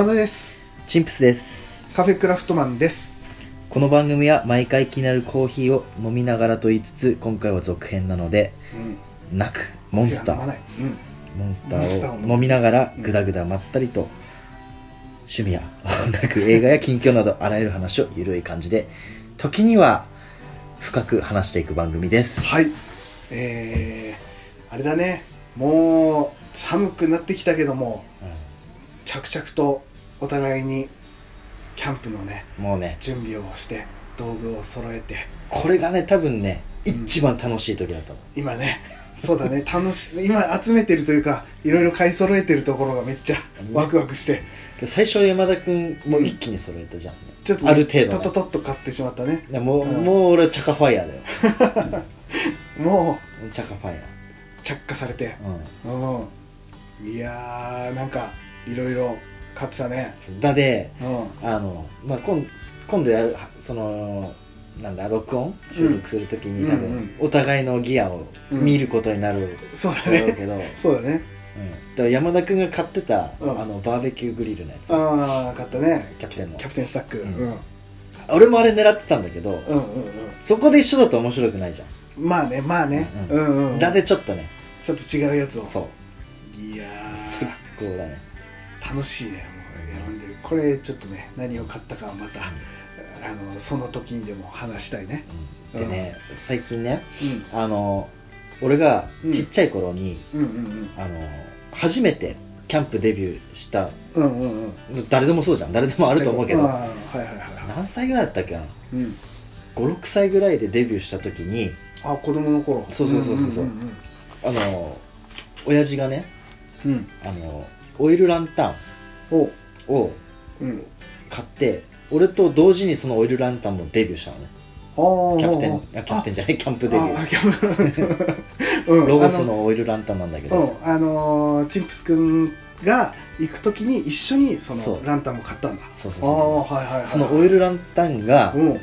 山田です。チンプスです。カフェクラフトマンです。この番組は毎回気になるコーヒーを飲みながらと言いつつ今回は続編なのでうん。なくモンスター。いや飲まない。うん。モンスモンスターを飲みながらぐだぐだまったりと趣味や 音楽映画や近況などあらゆる話をゆるい感じで時には深く話していく番組です。はい。えー、あれだね。もう寒くなってきたけども着々とお互いにキャンプのねもうね。準備をして道具を揃えてこれがね多分ねうん。一番楽しい時だと思う。今ねそうだね 楽し今集めてるというかいろいろ買い揃えてるところがめっちゃワクワクして。で最初山田君も一気に揃えたじゃん、ちょっと、ね、ある程度ね。トトトッと買ってしまったね。でもう、うん。もう俺はチャカファイヤーだよ。もチャカファイヤう着火されて。ーうん。うん。いやーなんかいろいろ買ってたね。だでうん。あの、まあ、今今度やるそのなんだ録音？収録するときに、多うんうんうん。分お互いのギアを見ることになるそうだね。けど、うんそうだね。だから山田君が買ってた、うん。あのバーベキューグリルのやつ。ああ買ったね。キャプテンの。キャプテンスタック。ううん。んうん。俺もあれ狙ってたんだけど、うんうんそこで一緒だと面白くないじゃまあねまあね。ううん。うんうん。ん、だでちょっとね。ちょっと違うやつを。そう。いや最高だね。ー楽しいねもう選んでる。これちょっとね何を買ったかはまたあのその時にでも話したいね。うん。でね、最近ねうん。あの俺がちっちゃい頃に、うんうんあの初めてキャンプデビューしたうんうんうん。うん誰でもそうじゃん。誰でもあると思うけど。あーはいはいはいは何歳ぐらいだったっけな？いうん。56歳ぐらいでデビューした時にあ子供の頃。そうそうそうそうそう。あの親父がねうんうん。あのオイルランタンお。をうん。買って俺と同時にそのオイルランタンもデビューしたのね。あー。キャプテンあキャプテンじゃないキャンプデビュー。ああキャプ うんロゴスあのオイルランタンなんだけうんどあのーチンプスくんが行く時に一緒にそそう。のランタンも買ったんだ。そうそうああそはいはいはいうそのオイルランタンがうん。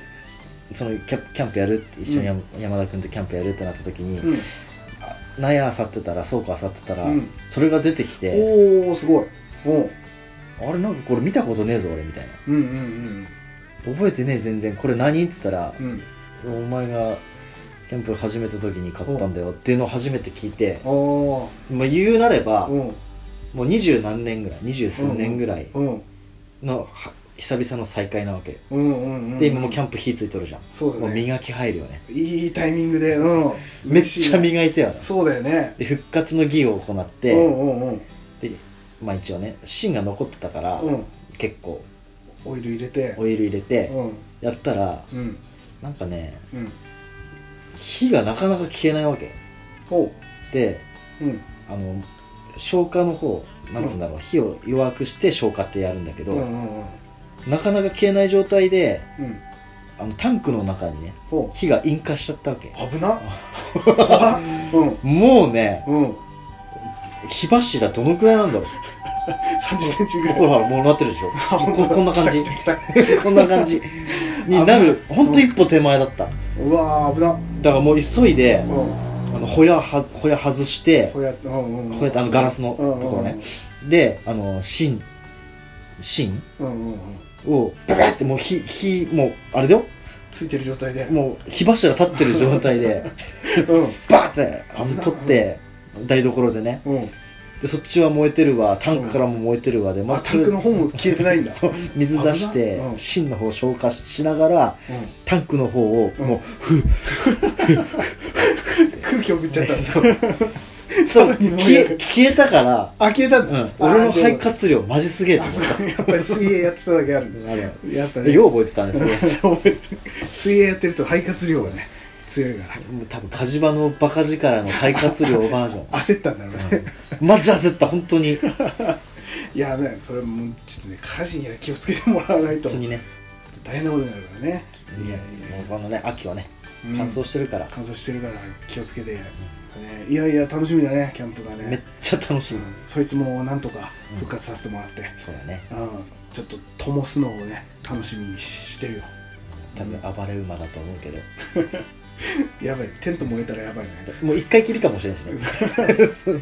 そのキャキャンプやるって一緒に山山田君とキャンプやるってなった時にうん納屋あさってたら倉庫あさってたらうん。それが出てきておおすごい。おうあれなんかこれ見たことねえぞ俺みたいな。うんうん覚えてねえ全然これ何って言ったらうん。うんお前がキャンプ始めた時に買ったんだよっていうのを初めて聞いて、おおまあ、言うなればうん。もう二十何年ぐらい二十数年ぐらいうん。のは久々の再会なわけ。うんうんうん。で今もうキャンプ火ついとるじゃん。そうだね。磨き入るよね。いいタイミングでうん。めっちゃい磨いてよそうだよね。で復活の儀を行って、うんうんうん。でまあ一応ね芯が残ってたから、うん。結構オイル入れて。オイル入れてうん。やったらうん。なんかねうん。火がなかなか消えないわけ。でうん。あの消火の方なんつうんだろう、火を弱くして消火ってやるんだけど、うんうんうんなかなか消えない状態でうん。あのタンクの中にね火が引火しちゃったわけ。危な 怖っ。うん。もうねうん。火柱どのくらいなんだろう。30センチぐらい。ほらほらもうなってるでしょ。ここんな感じ。来た来た来た。こんな感じ。になる。ほんと一歩手前だった。だうわー危なからもう急いでうん。あのホヤはホヤ外してこうやってうんうんうん。ホヤってあのガラスのところね。であの芯。芯？うんうんうんをババってもう火火もうあれだよ。ついてる状態で。もう火柱立ってる状態で うん。バーって取って台所でね。うん。でそっちは燃えてるわ。タンクからも燃えてるわでまあタンクの方も消えてないんだ。そう水出してうん。芯の方消火しながらうん。タンクの方をうんもうふ 空気送っちゃった。んだそう 消え消えたからあ消えたんだ。うん俺の肺活量マジすげえやっぱり水泳やってただけあるたあれやっぱね。よう覚えてたんですよ 水泳やってると肺活量がね強いから。もう多分火事場のバカ力の肺活量バージョン。焦ったんだろうね。マジ焦った本当に。いやねそれもちょっとね火事には気をつけてもらわないと。本当にね。大変なことになるからね。いやもうこのね秋はねうん。乾燥してるから。乾燥してるから気をつけて、ね、いやいや楽しみだねキャンプがね。めっちゃ楽しみ。うんそいつもなんとか復活させてもらって、そうだね。うん。ちょっと灯すのをね楽しみにしてるよ。多分暴れ馬だと思うけど。やばい。テント燃えたらやばいね。もう一回きりかもしれないしね。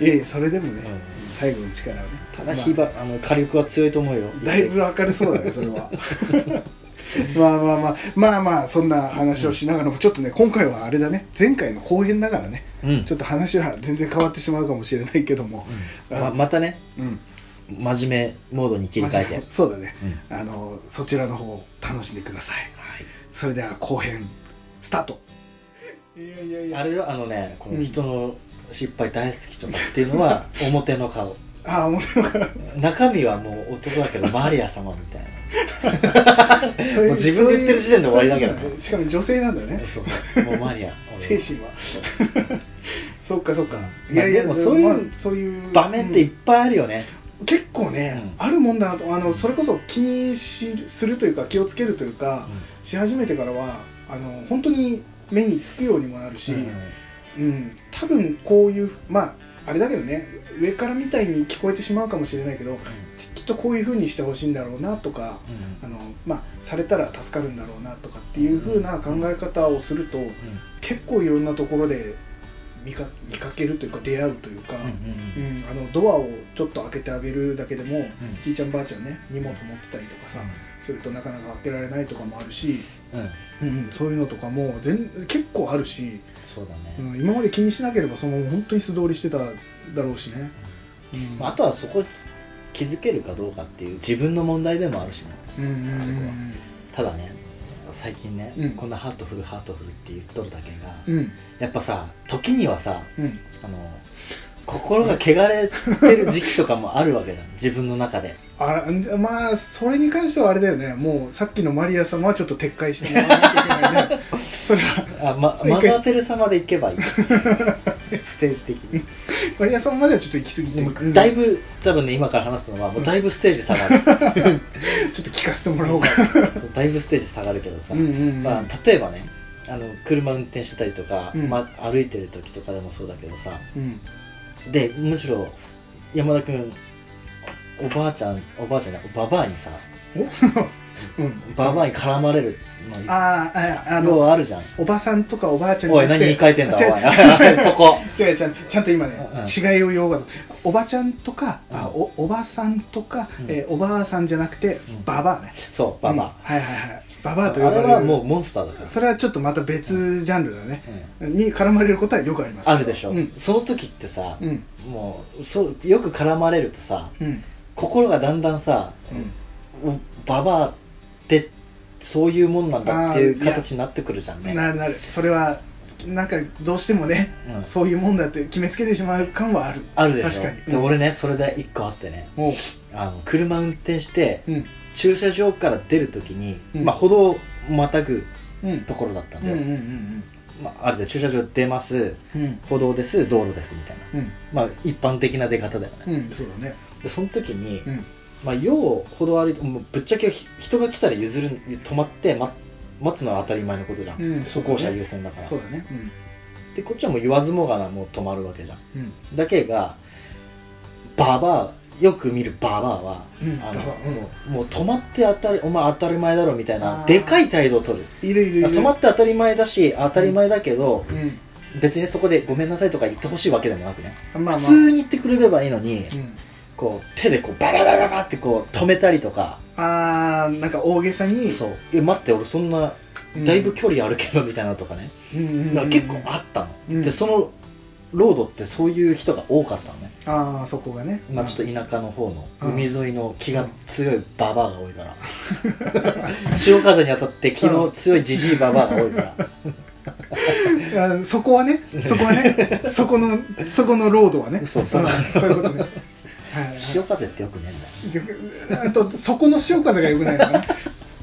いやいやそれでもね、うん。最後の力をね。ただ火ば、あの火力は強いと思うよ。だいぶ明るそうだねそれは まあまあまあまあまあそんな話をしながらもちょっとね今回はあれだね前回の後編だからねうん。ちょっと話は全然変わってしまうかもしれないけどもうん。ままたねうん。真面目モードに切り替えて、そうだね。うん。あのそちらの方を楽しんでください。はい。それでは後編スタート。いやいやいあれよあのねこの人の失敗大好きとかっていうのは 表の顔あ面白かっ中身はもう男だけどマリア様みたいたそういうもう自分で言ってる時点で終わりだけどね。そういうしかも女性なんだね。なそう。もうマリア。精神は。そ うそっかそっか。いまあやいやでもそういうまあそういう場面っていっぱいあるよね、結構ね、うん。あるもんだなと。あのそれこそ気にしするというか気をつけるというか、し始めてからはあの本当に目につくようにもなるし、うん。多分こういうまああれだけどね上からみたいに聞こえてしまうかもしれないけどきっとこういうふうにしてほしいんだろうなとかあの、まあ、されたら助かるんだろうなとかっていうふうな考え方をすると、結構いろんなところで見か見かけるというか出会うというか、うんあのドアをちょっと開けてあげるだけでも、じいちゃんばあちゃんね荷物持ってたりとかさ、するとなかなか開けられないとかもあるし、うん。うん、そういうのとかも全結構あるし、そうだね、うん、今まで気にしなければその本当に素通りしてただろうしね、うん。まあ、あとはそこ気づけるかどうかっていう自分の問題でもあるしね。うんうんうんそこは。ただね最近ね、うん。こんなハートフルハートフルって言っとるだけが、うん。やっぱさ時にはさうん。あの心が汚れてる時期とかもあるわけじゃん。自分の中で。あらんまあそれに関してはあれだよね。もうさっきのマリア様はちょっと撤回してもらわないといけないね。それは。あ、ま、そう一回。マザー・テレサまで行けばいい ステージ的に。マリア様まではちょっと行き過ぎてだいぶ多分ね今から話すのはもうだいぶステージ下がる。ちょっと聞かせてもらおうかそうだいぶステージ下がるけどさ、うんうんうん。まあ、例えばねあの車運転してたりとか、うん。ま、歩いてる時とかでもそうだけどさ。うん。でむしろ山田君おばあちゃんおばあちゃんじゃないババアにさ うん。ババアに絡まれる、まあ、あーあのはあるじゃん。おばさんとかおばあちゃんおい何言い換えてんだおい そこ。違うちゃんちゃんと今ね、うん違いを言おうかと。おばちゃんとか、あうん。おおばさんとか、うん。えーおばあさんじゃなくて、うん。ババアね。そうババ。うん。はいはいはい。ババア、アと呼ばれる。あれはもうモンスターだから、それはちょっとまた別ジャンルだね、うん。に絡まれることはよくあります。あるでしょ、うん。その時ってさ、うん。もうそうよく絡まれるとさうん。心がだんだんさうん。おババアってそういうもんなんだっていう形になってくるじゃんね。なるなる。それはなんかどうしてもね、うん。そういうもんだって決めつけてしまう感はある。あるでしょ。確かに。で俺ねそれで一個あってね。もあの車運転してううん。駐車場から出るときに、うん。まあ歩道をまたぐうん。ところだったんで、うんうんうんまあ、ある程度駐車場出ます。うん。歩道です。道路です。みたいな。うん。まあ一般的な出方だよね、うんうんそうだね。でその時に、うんまあ、要歩道歩いてもうぶっちゃけひ人が来たら譲る止まって、ま、待つのは当たり前のことじゃん、うん歩行者優先だから。そうだね。うん。でこっちはもう言わずもがなもう止まるわけじゃん。うん。だけがババアよく見るババアは、うんあのもうもう止まって当たりお前当たり前だろみたいあなー。でかい態度を取る。いるいるいる。止まって当たり前だし当たり前だけど、うん。別にそこでごめんなさいとか言ってほしいわけでもなくね、普通に言ってくれればいいのに、うんこう手でこうバババババってこう止めたりとか。あーなんか大げさに。そう。え待って俺そんなうん。だいぶ距離あるけどみたいなのとかね、うんうんうんだから結構あったの、うん。でそのロードってそういう人が多かったのね、ああそこがね。まあ、ちょっと田舎の方のうん。海沿いの気が強いババアが多いから。潮風に当たって気の強いジジイババアが多いから。あそこはねそこはねそこのそこのロードはね。そ うそう。んそういうことね。はい潮風ってよくねえんだよ。あとそこの潮風が良くないのかな。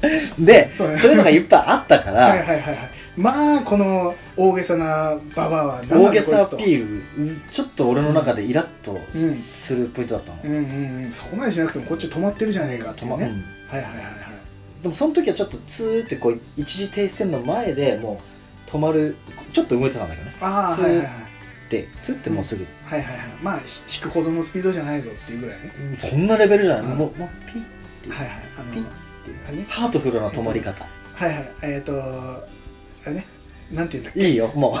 でそういうのがいっぱいあったから、はいはいはいはい。まあこの大げさなババアは大げさアピルールちょっと俺の中でイラッとうんするポイントだったの、うんうんうん。そこまでしなくてもこっち止まってるじゃねえかっていうね、止まうん。はいはいはいはい。でもその時はちょっとツーってこう一時停止線の前でもう止まるちょっと動いてたんだけどね。ああはいはいはいでツーってもうすぐ、はいはいはい。まあひ引くほどのスピードじゃないぞっていうぐらいね。そんなレベルじゃない、うん。もうもうピッて。はいはい。あのピッて。ねハートフルな止まり方、はいはい。えっ、とあれね。なんて言うんだっけ？いいよも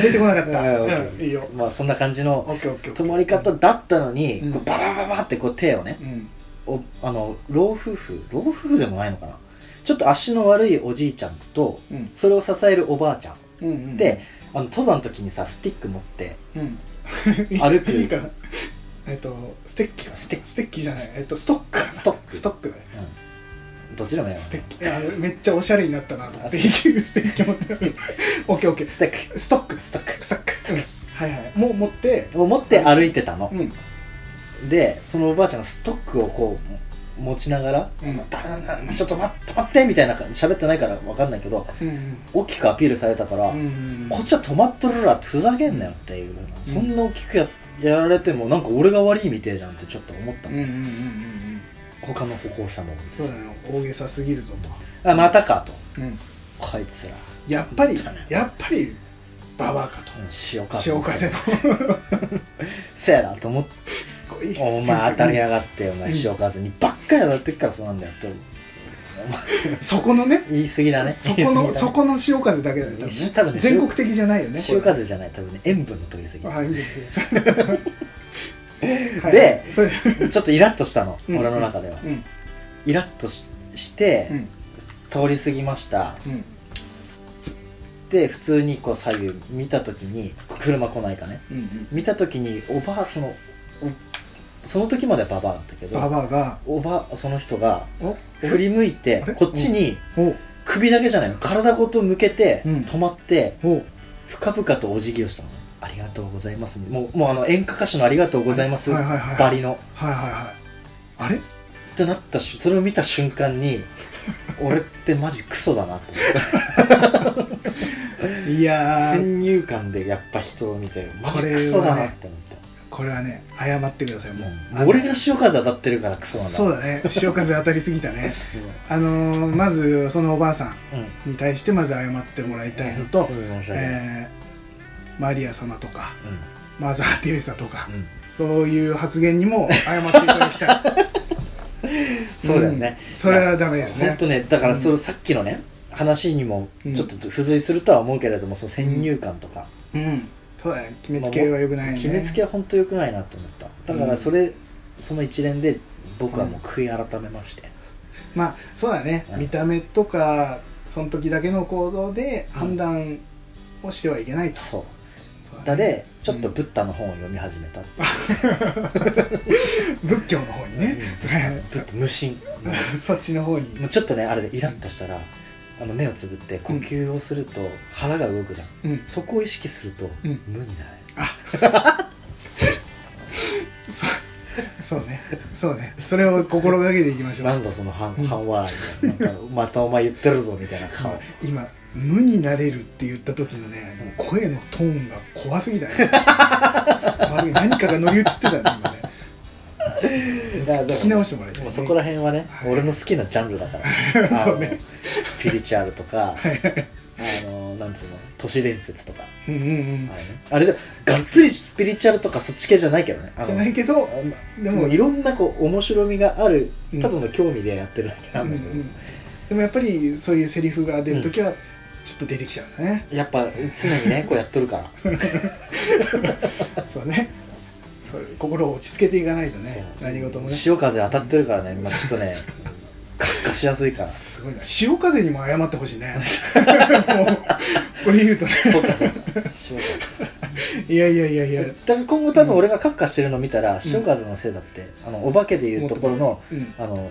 出てこなかった、うん。いいよ。うまあそんな感じのオッケーオッケーオッケー。泊まり方だったのに、うん。こうババババってこう手をねうん。おあの老夫婦老夫婦でもないのかな？ちょっと足の悪いおじいちゃんとうん。それを支えるおばあちゃん。で、あの登山の時にさスティック持ってうん。歩く。いいかなえっとステッキか。ステッステッキじゃない。えっとストック。かなストック。ストックだねうん、どちらもやステッキ。いやめっちゃおしゃれになったなと。思ってステッキ。持って。るオッケーオッケー。ステッストック。ストック。ストック。うん。はいはい。もう持って。クを持って歩いてたの、うん。でそのおばあちゃんがストックをこう持ちながらうん「ダメだちょっと待って止まって」みたいな喋ってないから分かんないけどうん大きくアピールされたから、うんうんこっちは止まっとるらってふざけんなよっていう、そんな大きくややられてもなんか俺が悪いみてえじゃんってちょっと思ったの、うんうんうんうんうん。他の歩行者もそうだね大げさすぎるぞあまたかと。とうん。こいつら。やっぱりやっぱりババアかと。うん。潮風潮風のせやなと思って。すごい。お前当たりやがってお前うん。潮風にばっかり当たってっからそうなんだよってお前そこのね。言い過ぎだね。そこのそこの潮風だけだよ多分ね。多分ね全国的じゃないよね潮風じゃない多分ね塩分の取りすぎ。あいいです ですでちょっとイラッとしたの、うん。俺の中では、うん。イラッとしして、うん。通り過ぎました。うんで普通にこう左右見た時に車来ないかね。うん見た時におばあそのおその時まではババアだったけどババアが。おばその人がお振り向いてあれ？こっちにお。首だけじゃないの。体ごと向けてうん。止まってお。深々とお辞儀をしたのね。ありがとうございます。もうもうあの演歌歌手のありがとうございます。はいはいはいバリの。はいはいはい。あれ？ってなったしそれを見た瞬間に 俺ってマジクソだなと思っていやー。先入観でやっぱ人を見てマジクソだなって思った。これはね謝ってくださいもう。俺が潮風当たってるからクソなんだ。そうだね。潮風当たりすぎたね。うあのーまずそのおばあさんに対してまず謝ってもらいたいのとえーマリア様とかうマザー・テレサとかそういう発言にも謝っていただきたい。そうだよね。うん。それはダメですね。本当ねだからそうん。のさっきのね話にもうん。ちょっと付随するとは思うけれどもその先入観とか。うん。そうだね。決めつけはよくないね。決めつけは本当良くないなと思った。だからそれその一連で僕はもう悔い改めまして。まあそうだね。うん。見た目とかその時だけの行動で判断をしてはいけないと。そう。そうだでちょっとブッダの本を読み始めた 仏教の方にね。ブッダ無心。そっちの方に。もうちょっとねあれでイラッとしたらあの目をつぶって呼吸をすると腹が動くじゃん。うん。そこを意識するとうん。無になる。そうそうね。そうね。それを心がけていきましょう。なんだその半うん。半笑いでなんかまたお前言ってるぞみたいな顔。まあ今無になれるって言った時のねもう声のトーンが怖すぎたね。怖すぎ何かが乗り移ってたね今ね聞き直してもらいたいね。もうそこら辺はね、はい。俺の好きなジャンルだから。そうね。スピリチュアルとか あのなんつうの都市伝説とか。うんうんうん。あれね。あれでがっつりスピリチュアルとかそっち系じゃないけどね。じゃないけどでもいろんなこう面白みがあるうん。ただの興味でやってるだけなんだけど、うんうんでもやっぱりそういうセリフが出る時はちょっと出てきちゃうね、やっぱ常にねこうやっとるから。そうねそう心を落ち着けていかないとね何事もね。潮風当たってるからね、まあ、ちょっとね 活化しやすいから。すごいな潮風にも謝ってほしいね。もうこれ言うとね。そうかそうか。潮風いやいやいやいや。多分今後多分俺がカッカしてるの見たら潮風のせいだって、あのお化けでいうところのうん。あの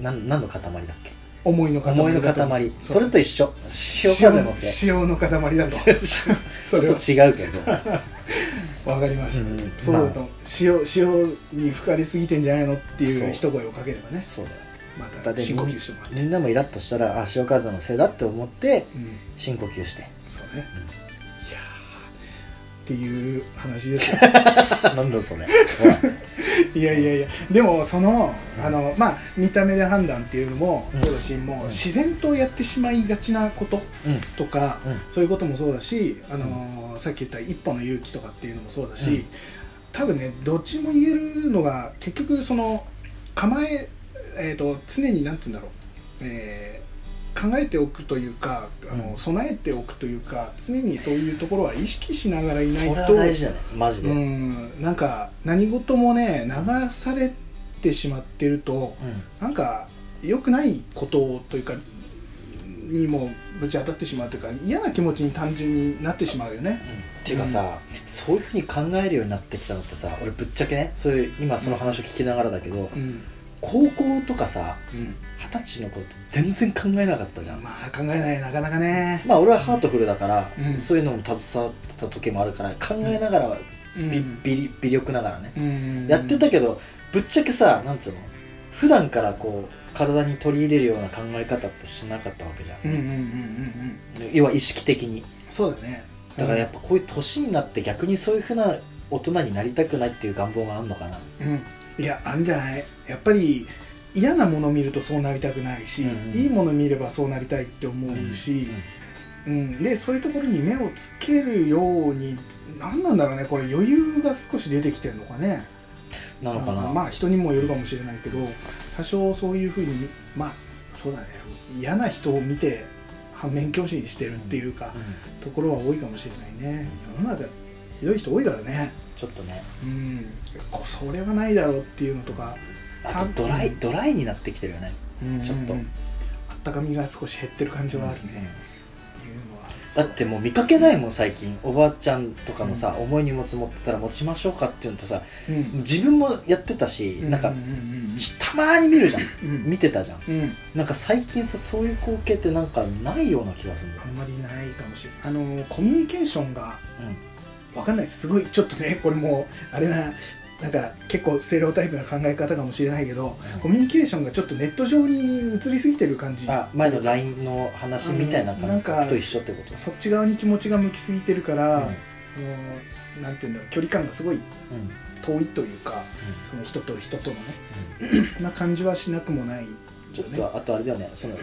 なん何の塊だっけ？思いの塊思いの塊。それと一緒。潮風のせい潮の塊だと。ちょっと違うけど。わかりました、うん。そうだまと潮潮に吹かれすぎてんじゃないのっていそう。う一声をかければね。そうだよ。また深呼吸してもらって、みんなもイラッとしたらあ潮風のせいだって思ってうん、深呼吸して。そうね、いやーっていう話です。よ なんだそれ。いやいやいや。でもその,、うん。あのまあ見た目で判断っていうのもうん。そうだし、もううん。自然とやってしまいがちなことうん。とか、うん。そういうこともそうだし、あのーさっき言った一歩の勇気とかっていうのもそうだし、うん。多分ねどっちも言えるのが結局その構ええー、と常になんて言うんだろう、えー考えておくというかあの、うん。備えておくというか常にそういうところは意識しながらいないそれはと大事じゃないマジで、ううん。んなんか何事もね流されてしまってるとなんか良くないことというかにもぶち当たってしまうというか嫌な気持ちに単純になってしまうよね。っていうかさ、そういうふうに考えるようになってきたのってさ俺ぶっちゃけねそういう今その話を聞きながらだけど、うん高校とかさうん。二十歳の子って全然考えなかったじゃん、まあ考えないなかなかね。まあ俺はハートフルだから、うん。そういうのも携わってた時もあるから考えながらはうん。び微微力ながらね、うんやってたけどぶっちゃけさなんつうの普段からこう体に取り入れるような考え方ってしなかったわけじゃん、うんうんうんうんうん要は意識的に。そうだね。だからやっぱこういう年になって逆にそういうふうな大人になりたくないっていう願望があるのかな。うん、いやあるんじゃない。やっぱり嫌なものを見るとそうなりたくないし、うんうんいいもの見ればそうなりたいって思うし、うんでそういうところに目をつけるように何なんだろうねこれ余裕が少し出てきてるのかね。なのかな、うんまあ人にもよるかもしれないけど多少そういうふうにまあそうだね。嫌な人を見て反面教師にしてるっていうか、うんところは多いかもしれないね。世の中ひどい人多いからねちょっとね。うん。こそれはないだろうっていうのとか。あとドライドライになってきてるよね。ちょっと。うんあったかみが少し減ってる感じはあるね、だってもう見かけないもん最近。おばあちゃんとかのさ、重い荷物持ってたら持ちましょうかっていうのとさうん。自分もやってたし、なんかたまーに見るじゃん。うん。見てたじゃん。うん。なんか最近さそういう光景ってなんかないような気がするんだよあんまりないかもしれない。あのコミュニケーションがわかんないです。すごいちょっとね これもうあれななんか結構ステレオタイプな考え方かもしれないけど、うん。コミュニケーションがちょっとネット上に移りすぎてる感じ。あ前の LINE の話みたいなうんなんか感覚と一緒ってこと？そっち側に気持ちが向きすぎてるから、うん。あのなんていうんだろう距離感がすごいうん。遠いというかその人と人とのねうん。な感じはしなくもないちょっとあとあれだよね。その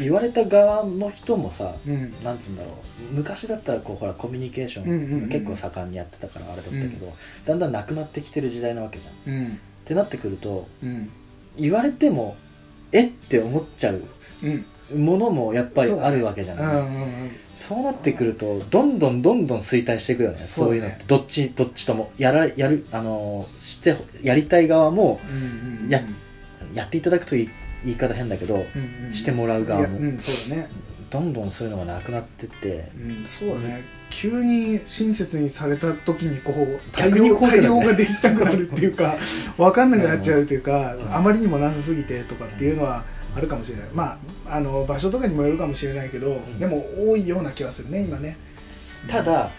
言われた側の人もさうん。なんつうんだろう。昔だったらこうほらコミュニケーショうんうんうん。ン結構盛んにやってたからあれだったけど、だんだんなくなってきてる時代なわけじゃん。っうん。てなってくるとうん。言われてもえって思っちゃううん。ものもやっぱりあるわけじゃない、うんうんそうなってくるとどんどんどんどん衰退していくよね。そういうのって。どっちどっちとも。やらやるあのしてやりたい側もうんうんややっていただくという言い方変だけどうんうん。してもらう側も。うんそうだね。どんどんそういうのがなくなってって。うんそうだね。急に親切にされた時にこう対応ね対応ができなくなるっていうか 分かんなくなっちゃうというか、うん。あまりにもなさすぎてとかっていうのはあるかもしれない。まああの場所とかにもよるかもしれないけど、ん。でも多いような気はするね今ね。ただ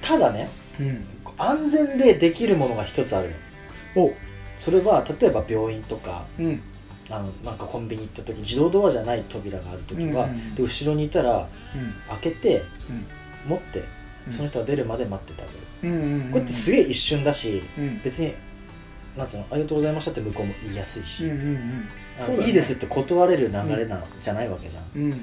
ただねうん。安全でできるものが一つあるの。お。それは例えば病院とかうんあのなんかコンビニ行った時自動ドアじゃない扉がある時は、うんうんうん。で後ろにいたらうん。開けてうん。持ってうん。その人が出るまで待っててあげる、うんうんうんこれってすげえ一瞬だしうん。別になんつうのありがとうございましたって向こうも言いやすいし、うんうんうんねいいですって断れる流れなの、じゃないわけじゃん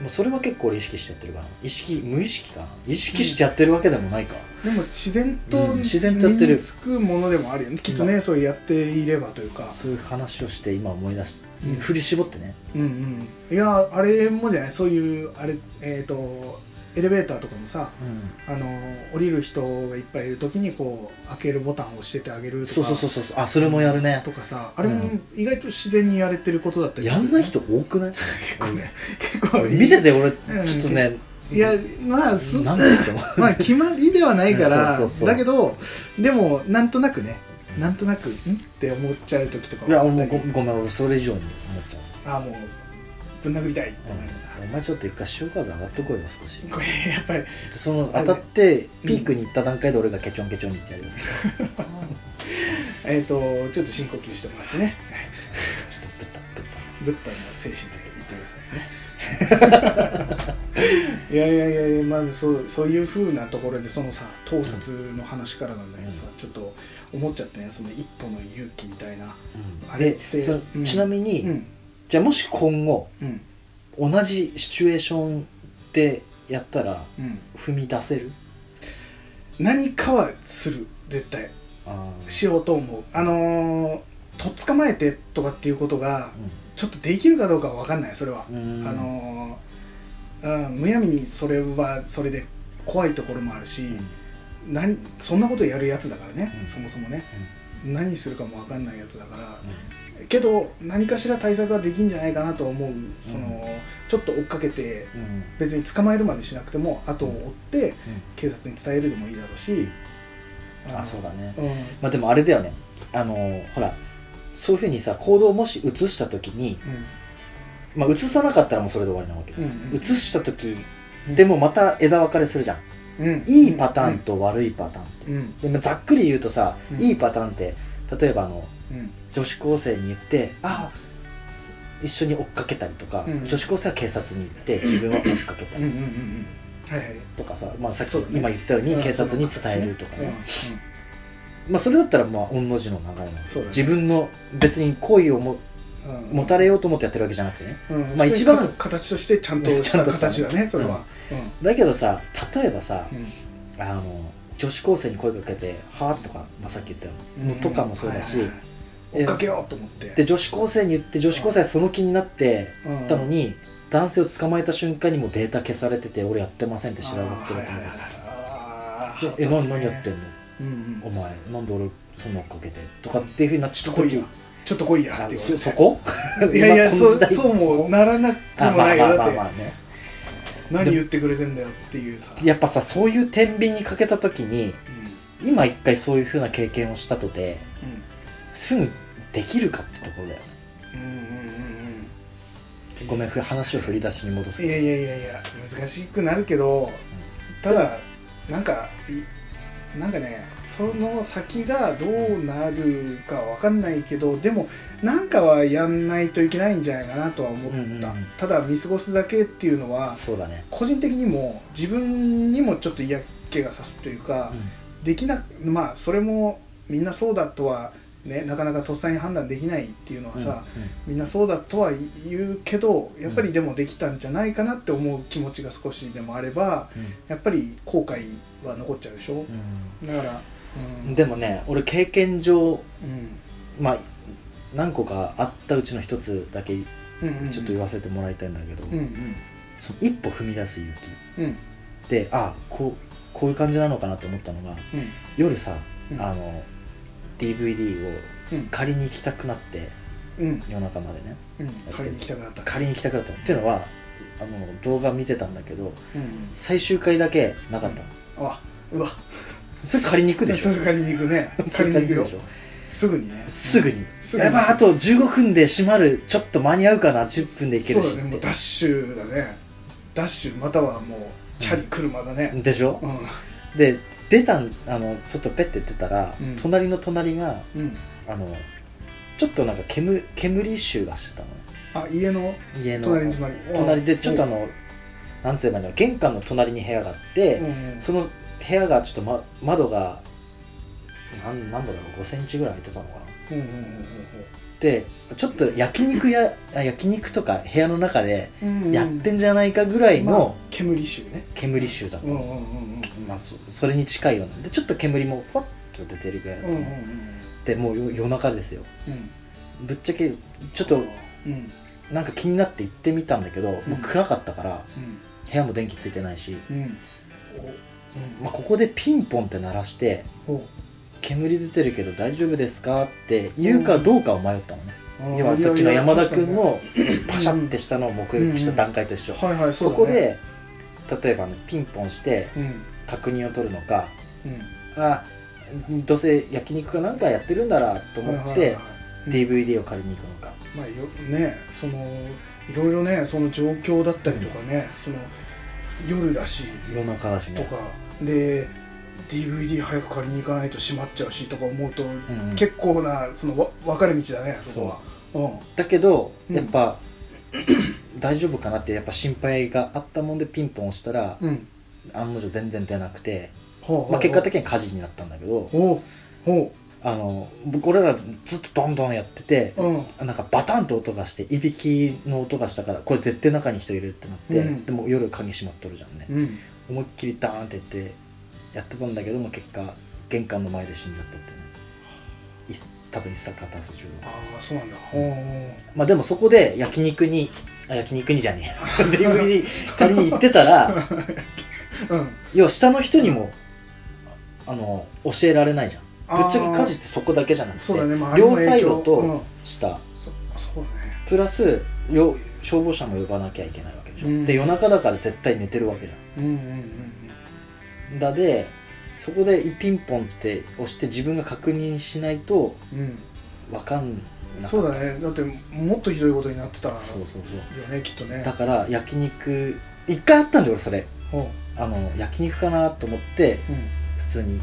もうそれは結構俺意識しちゃってるから。意識無意識かな。意識してやってるわけでもないか、でも自然とうん自然とやってる。身につくものでもあるよねきっとねそうやっていればというか。そういう話をして今思い出し、うん。振り絞ってね。うんうん。いやあれもじゃないそういうあれえっ、とエレベーターとかもさあの降りる人がいっぱいいる時にこう開けるボタンを押しててあげるとか。そうそうそうそう。あそれもやるね。とかさあれもうん。意外と自然にやれてることだったりやんない人多くない？結構ね。結構俺見てて俺んちょっとね、いやまあすなんだって思う。まあ決まりではないからそうそうそう。だけどでもなんとなくねなんとなくん？って思っちゃう時とかいや俺もごごめん俺それ以上に思っちゃう。ああもうぶん殴りたいってなる。んだ、お前ちょっと一回潮風上がってこいよ少し。これやっぱりその当たってピークに行った段階で俺がケチョンケチョンに行ってやるよ、えっ、とちょっと深呼吸してもらってね。ちょっとぶったぶったブッダの精神で言ってくださいね。いやいやいやいやまずそうそういうふうなところでそのさ盗撮の話からなんだけどさ、ちょっと思っちゃってね。その一歩の勇気みたいな。あれでってちなみに、うん。じゃあもし今後うん同じシチュエーションでやったらうん。踏み出せる？何かはする絶対。あしようと思う。あのーとっ捕まえてとかっていうことがちょっとできるかどうかは分かんないそれは、うん。あのーうん、むやみにそれはそれで怖いところもあるし、なんそんなことやるやつだからね、うん。そもそもね。何するかも分かんないやつだから、けど何かしら対策はできんじゃないかなと思う。その、ちょっと追っかけてうん。うん別に捕まえるまでしなくても後を追って警察に伝えるでもいいだろうし、あそうだね。うん。まあでもあれだよね。あのほらそういうふうにさ行動をもし移した時に、まあ、移さなかったらもうそれで終わりなわけ。よ、うんうん。移した時でもまた枝分かれするじゃん。うん。いいパターンと悪いパターンって、うん。でもざっくり言うとさ、うん。いいパターンって例えばあのうん女子高生に言ってあ一緒に追っかけたりとか、うん女子高生は警察に行って自分は追っかけたり。とかさ、まあ、さっき今言ったようにうん。警察に伝えるとかね、うまあ、それだったらまあ御の字の流れなんですね。自分の別に好意をも持たれようと思ってやってるわけじゃなくてね。うん。まあ一番形としてちゃんとした 形だねそれは。だけどさ例えばさあの女子高生に声かけて「はあ?」とか、まあ、さっき言ったのとかもそうだし、追っかけようと思って。で女子高生に言って女子高生はその気になってうんたのに、男性を捕まえた瞬間にもうデータ消されてて俺やってませんって調べてるあーはいはいはいあーでえ何やってんの？うんうん。お前なんで俺そんな追っかけてとかっていうふうになっちょっと来いや。ちょっと来いや。あってそそこ？いやいやそそうもならなくあもまあまあまあないよだってまあね。何言ってくれてんだよっていうさ。やっぱさそういう天秤にかけた時にうん。今一回そういうふうな経験をしたとてうすぐできるかってところだよ。ねんうんうんうんごめんふ話を振り出しに戻す。うんいやいやいやいや難しくなるけどただなんかいなんかねその先がどうなるかわかんないけどでもなんかはやんないといけないんじゃないかなとは思った、うんうんうん。ただ見過ごすだけっていうのはそうだね。個人的にも自分にもちょっと嫌気がさすというか、できなまあそれもみんなそうだとはねなかなかとっさに判断できないっていうのはさ、みんなそうだとは言うけどやっぱりでもできたんじゃないかなって思う気持ちが少しでもあればやっぱり後悔は残っちゃうでしょ？だからうん。でもね俺経験上うん。まあ何個かあったうちの一つだけうんうんちょっと言わせてもらいたいんだけど、うんうん。その一歩踏み出す勇うん。気であこうこういう感じなのかなと思ったのがうん。夜さ、うん。あの DVD をうん。借りに行きたくなってうん。夜中までね。うん。借りに行きたくなった。借りに行きたくなったの。っていうのはあの動画見てたんだけどうん。うん最終回だけなかったの、あうわ。それ借りに行くでしょ。それ借りに行くね。借りに行くよでしょ。すぐにね。すぐに、すぐに。やばいあと15分で閉まるちょっと間に合うかな。10分で行けるし。そうだね。もうダッシュだね。ダッシュまたはもうチャリ車だね。でしょ。うん。で出たんあの外ペッて出たら、うん。隣の隣がうん。あのちょっとなんか煙煙臭がしてたのね。あ家の家の隣に隣。隣でちょっとあののなんつえばいいの玄関の隣に部屋があって、その部屋がちょっと、ま、窓がなん何度だろう5センチぐらい開いてたのかな。うんうんうんでちょっと焼肉やあ焼肉とか部屋の中でうんうん。やってんじゃないかぐらいまあの煙臭ね。煙臭だったの、うんうんうんうんまあ、そそれに近いような。でちょっと煙もふわっと出てるぐらいだったの、うでもうよ夜中ですよ。うん。ぶっちゃけちょっとうん。なんか気になって行ってみたんだけど、もう暗かったからうん。部屋も電気ついてないし、うん。まあ、ここでピンポンって鳴らしてお。煙出てるけど大丈夫ですかって言うかどうかを迷ったのね、お要はさっきの山田君のパシャってしたのを目撃した段階と一緒、確かにはいはいそこで例えば、ね、ピンポンしてうん確認を取るのかうん。あどうせ焼肉かなんかやってるんだらと思って DVD を借りに行くのか、まあよねそのいろいろねその状況だったりとかね、その夜だし夜中だしね。とかで DVD 早く借りに行かないと閉まっちゃうしとか思うと、うんうん。結構なそのわ分かれ道だねそこは。うん。だけどうん。やっぱ、大丈夫かなってやっぱ心配があったもんでピンポン押したら、うん案の定全然出なくて、まあ、結果的には火事になったんだけどあの僕俺らずっとどんどんやってて、ううん。なんかバタンと音がしていびきの音がしたからこれ絶対中に人いるってなって、うん。でも夜鍵閉まっとるじゃんね、うん。思いっきりダーンってやってやってたんだけども結果玄関の前で死んじゃったってね。い多分一坂達十郎ああそうなんだ。まあでもそこで焼肉にあ焼肉にじゃねえ DVD 仮 に行ってたら うん。要は下の人にもあの教えられないじゃん。ぶっちゃけ家事ってそこだけじゃなくてそうだね。周りの両サイドとうん。下、そそうだね。プラスよ消防車も呼ばなきゃいけないわけでしょ、うん。で夜中だから絶対寝てるわけじゃうんうんうんん。だでそこでピンポンって押して自分が確認しないとうん。うん分かんなそうだね。だってもっとひどいことになってたよそうそうそう。ねきっとね。だから焼肉一回あったんだよ俺それ。おうあの焼肉かなと思って普通に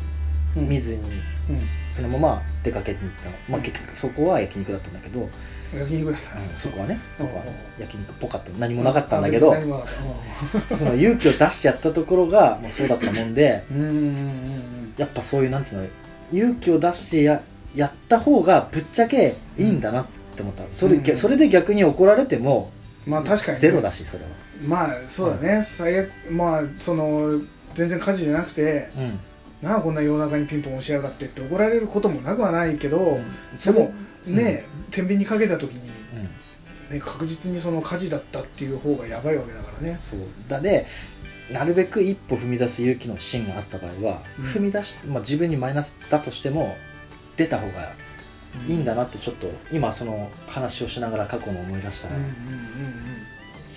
うん。見ずにうん。そのまま出かけに行ったの、まあ、うん結局そこは焼肉だったんだけど、焼肉だった。ねそこはねそこは焼肉っぽかった何もなかったんだけど、あ別に何もなかったその勇気を出してやったところがもうそうだったもんでうん。うん。うん。うん。やっぱそういうなんつうの勇気を出してややった方がぶっちゃけいいんだなって思った。それ,、うん。それで逆に怒られてもまあ確かにね。ゼロだしそれは。まあそうだね。最悪まあその全然火事じゃなくてうん。なあこんな夜中にピンポン押しやがってって怒られることもなくはないけど、うん。でもね、天秤にかけた時に、うん。ね、確実にその火事だったっていう方がやばいわけだからね。そう。だでなるべく一歩踏み出す勇気のシーンがあった場合は、うん。踏み出し、まあ、自分にマイナスだとしても出た方がいいんだなってちょっと今その話をしながら過去の思い出したら、うんうんうん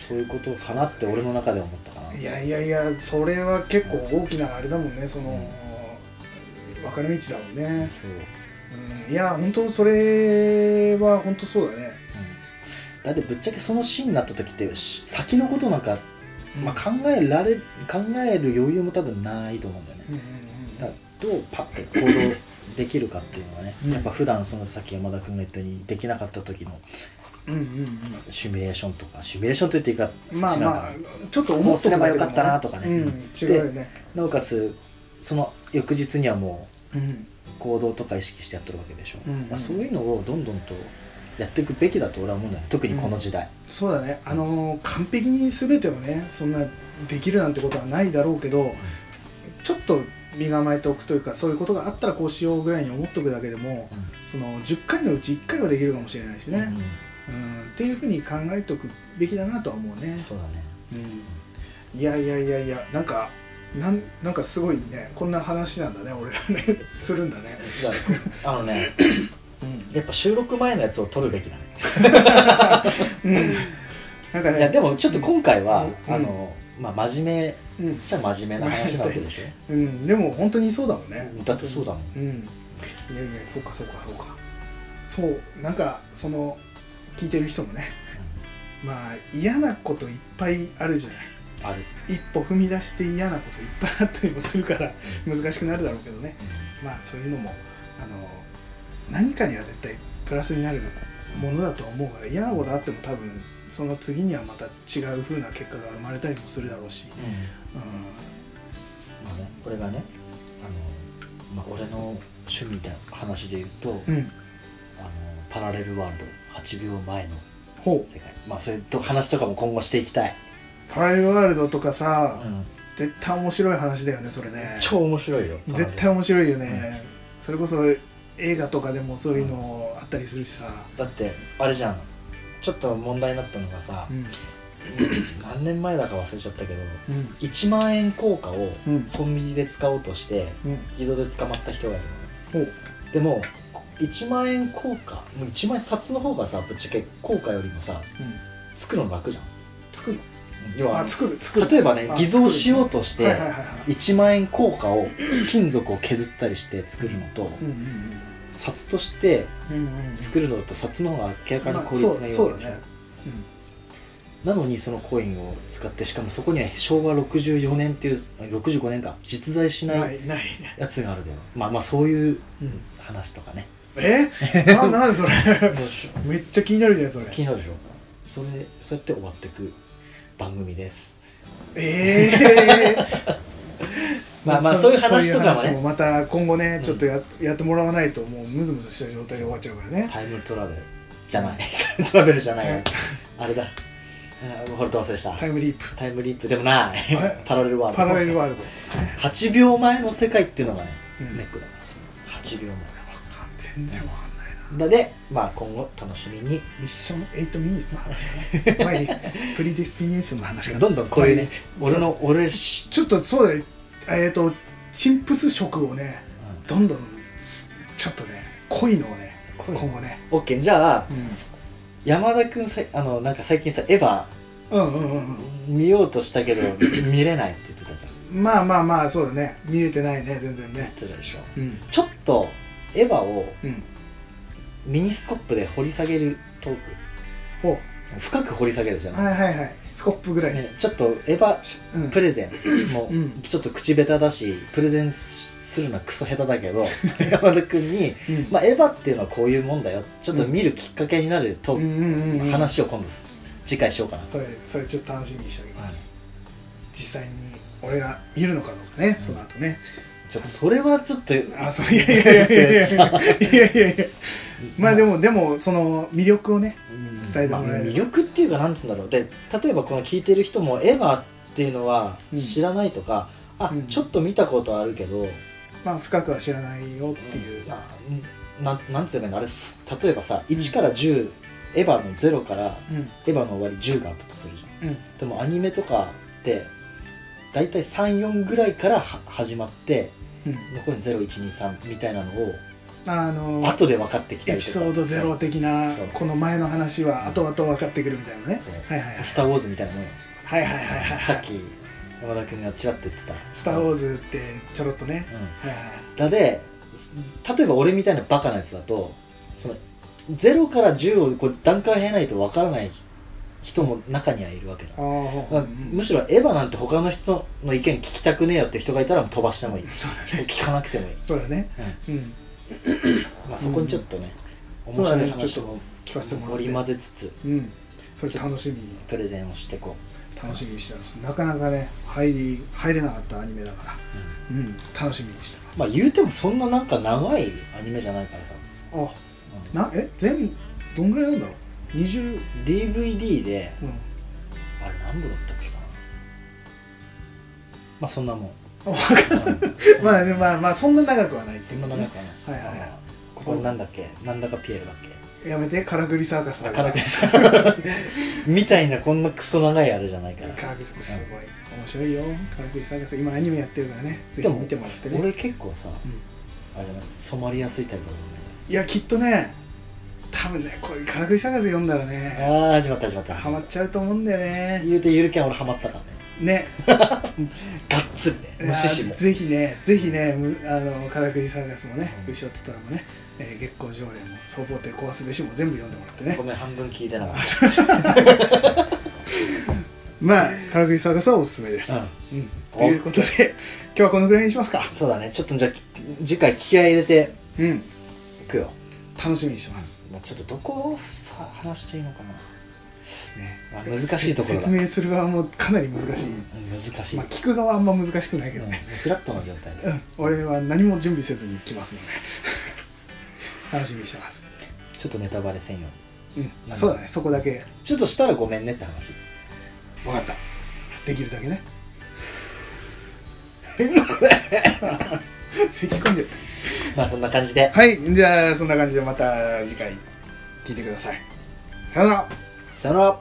そういうことかなって俺の中では思ったかな。うんいやいやいやそれは結構大きなあれだもんね。その、分かれ道だもんね、そう、うん、いや本当それは本当そうだね、うん、だってぶっちゃけそのシーンになった時ってし先のことなんか、まあ、うん考えられ考える余裕も多分ないと思うんだよね。うんうん。だからどうパッて行動できるかっていうのはね、うん。やっぱ普段そのさっき山田君が言ったようにできなかった時のうんうんうん。シミュレーションとかシミュレーションと言っていいかうんまあまあちょっとこ思っとくうすればよかったなとかね。うん、ね。なおかつその翌日にはもうん。う行動とか意識してやってるわけでしょ、うんうんまあ、そういうのをどんどんとやっていくべきだと俺は思うんだよね。特にこの時代、そうだね。あのー完璧に全てをねそんなできるなんてことはないだろうけどちょっと身構えておくというかそういうことがあったらこうしようぐらいに思っとくだけでもその10回のうち1回はできるかもしれないしね、うん。うん。っていうふうに考えておくべきだなとは思うね、そうだね。うん、いやいやいやいやなんかなんなんかすごいねこんな話なんだね俺らね。するんだね、ああのねうん。やっぱ収録前のやつを撮るべきだね。うん、なんかね。いやでもちょっと今回は、うん。あのまあ真面目うん。じゃ真面目な話なわけでしょ？うん、でも本当にそうだもんね。だってそうだもん。うん。いやいやそうかそうかそうか。そうなんかその聞いてる人もねまあ嫌なこといっぱいあるじゃない。ある、一歩踏み出して嫌なこといっぱいあったりもするから難しくなるだろうけどね。まあそういうのもあの何かには絶対プラスになるものだと思うから嫌なことあっても多分その次にはまた違う風な結果が生まれたりもするだろうし、うん。うまあね、これがねあの、まあ、俺の趣味で話で言うと、ん、うん、あのパラレルワールド8秒前のほう。世界。まあそういうと話とかも今後していきたい、パラレルワールドとかさ、うん。絶対面白い話だよねそれね。超面白いよ絶対面白いよね、それこそ映画とかでもそういうのあったりするしさ、だってあれじゃんちょっと問題になったのがさ、うん。何年前だか忘れちゃったけどうん。1万円硬貨をうん。コンビニで使おうとしてうん。偽造で捕まった人がいるのでも1万円硬貨もう1万円札の方がさぶっちゃけ硬貨よりもさうん。作るの楽じゃん。作る要はあ作る作る。例えばねあ偽造しようとして作る。はいはいはいはい1万円硬貨を金属を削ったりして作るのとうんうん札としてうんうんうん作るのだと札の方が明らかに効率まあがいいわけでしょ。そうそうだねなのにそのコインを使ってしかもそこには昭和64年っていう65年か。実在しうんなないやつがあるだよまあまあそういううん話とかね。え？ななんでそれ？めっちゃ気になるじゃないそれ。気になるでしょ。それそうやって終わっていく番組です。ええまあまあそういう話とかもね。そういう話また今後ねん。ちょっとや,、やってもらわないともうムズムズした状態で終わっちゃうからね。タイムトラベルじゃない。タイムトラベルじゃない。よあれだ。あほらどう忘れした。タイムリープ。タイムリープ。でもない。えパラレルワールド。パラレルワールド。8秒前の世界っていうのがね、うん。ネックだから8秒前。全然わかんないな。のでまあ今後楽しみに。ミッション？8ミニッツの話だね前にプリデスティネーションの話かな。どんどんこういうねまあ俺の俺し、ちょっとそうだよえっ、とチンプス色をねどんどんすちょっとね濃いのをね今後ね、オッケー。じゃあう山田君さあのなんか最近さエヴァん、うんうんうん。見ようとしたけど 見れないって言ってたじゃん。うんまあまあまあそうだね。見れてないね全然言っねてたでしょ。うん。ちょっとエヴァをうん。ミニスコップで掘り下げるトーク。ほ深く掘り下げるじゃうない、はいはいはいスコップぐらい、ね、ちょっとエヴァ、プレゼン。もうちょっと口下手だしプレゼンするのはクソ下手だけど 山田君に、まあ、エヴァっていうのはこういうもんだよちょっと見るきっかけになると、話を今度次回しようかなそれそれちょっと楽しみにしておきます、はい、実際に俺が見るのかどうかね、その後ね。ちょっとそれはちょっとあそういやいやいやいやいやいや。まあでもでもその魅力をね伝えてもらえる。まあ魅力っていうかなんつうんだろう。で例えばこの聞いてる人もエヴァっていうのはうん。知らないとか、あ、うん。ちょっと見たことあるけど、まあ深くは知らないよっていう、ななんなんつうのあれす例えばさ1から10、エヴァの0からうん。エヴァの終わり10があったとするじゃん。うん。でもアニメとかって大体34ぐらいからは始まってうん。残り0123みたいなのをあの後で分かってきたエピソードゼロ的なこの前の話は後々分かってくるみたいなね。はいはいはい。スター・ウォーズみたいなもんよはいはいはいはいさっき山田君がちらっと言ってた。スター・ウォーズってちょろっとね。うん。はいはい。だで例えば俺みたいなバカなやつだとその0から10をこう段階経ないと分からない人も中にはいるわけだ。ああまあむしろエヴァなんて他の人の意見聞きたくねえよって人がいたら飛ばしてもいい。そうだね。聞かなくてもいい、そうだね。うん。うんまあ、そこにちょっとね、面そうだ白いねちょっと話も聞かせてもらっ織りて交ぜつつうん。それ楽しみに。プレゼンをしていこ楽しみにしてます。なかなかね入り入れなかったアニメだから。う、うん。うん。楽しみにしてます。まあ言うてもそんななんか長いアニメじゃないからさ、あうん。なえ？全部どんぐらいなんだろう？20 DVD でうん。あれ何部だったっけかな。まあそんなもん まあねまあまあそんな長くはないってそいうんな長くはない。はいはいはこれなんだっけ？なんだかピエールだっけ？やめてカラクリサーカスだカラクリさん みたいなこんなクソ長いあれじゃないから。カラクリサーカスすごい。面白いよ。カラクリサーカス。今アニメやってるからね。ぜひ見てもらってね。俺結構さうん。あれ染まりやすいタイプだもんね。いやきっとね多分ねこれカラクリサーカス読んだらねああ始まった始まった。ハマっちゃうと思うんだよね。言うてゆるキャン俺ハマったからねね。がっつりね。無視しもぜひねぜひねむあのカラクリサーカスもねうん牛尾つったらもね、えー月光条例も総合帝壊すべしも全部読んでもらってね。ごめん半分聞いてなかった。まあカラクリサーカスはおすすめです、うん。ということで今日はこのぐらいにしますか。そうだね。ちょっとじゃあ次回気合い入れてうん。いくよ、楽しみにしてます。まあ、ちょっとどこをさ話していいのかなね。まあ難しいところだ。説明する側もかなり難しい、うん難しい、まあ聞く側はあんま難しくないけうんどね、フラットな状態で。うん俺は何も準備せずに来ますので。楽しみにしてます。ちょっとネタバレせんようにうんそうだね。そこだけ。ちょっとしたらごめんねって話。分かった。できるだけね。咳込んじゃっまあそんな感じで。たはい。じゃあそんな感じでまた次回聞いてください。さよならさよなら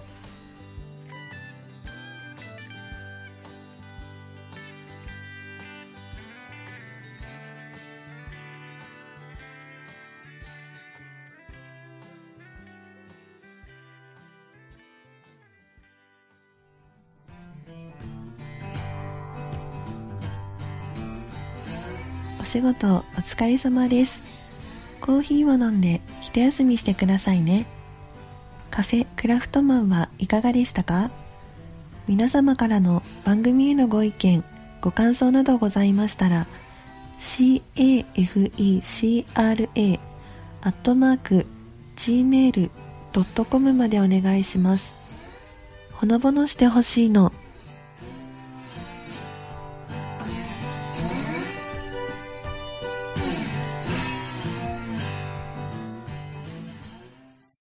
お仕事お疲れ様です。コーヒーを飲んで一休みしてくださいね。カフェクラフトマンはいかがでしたか？皆様からの番組へのご意見、ご感想などございましたら、cafecra.gmail.com までお願いします。ほのぼのしてほしいの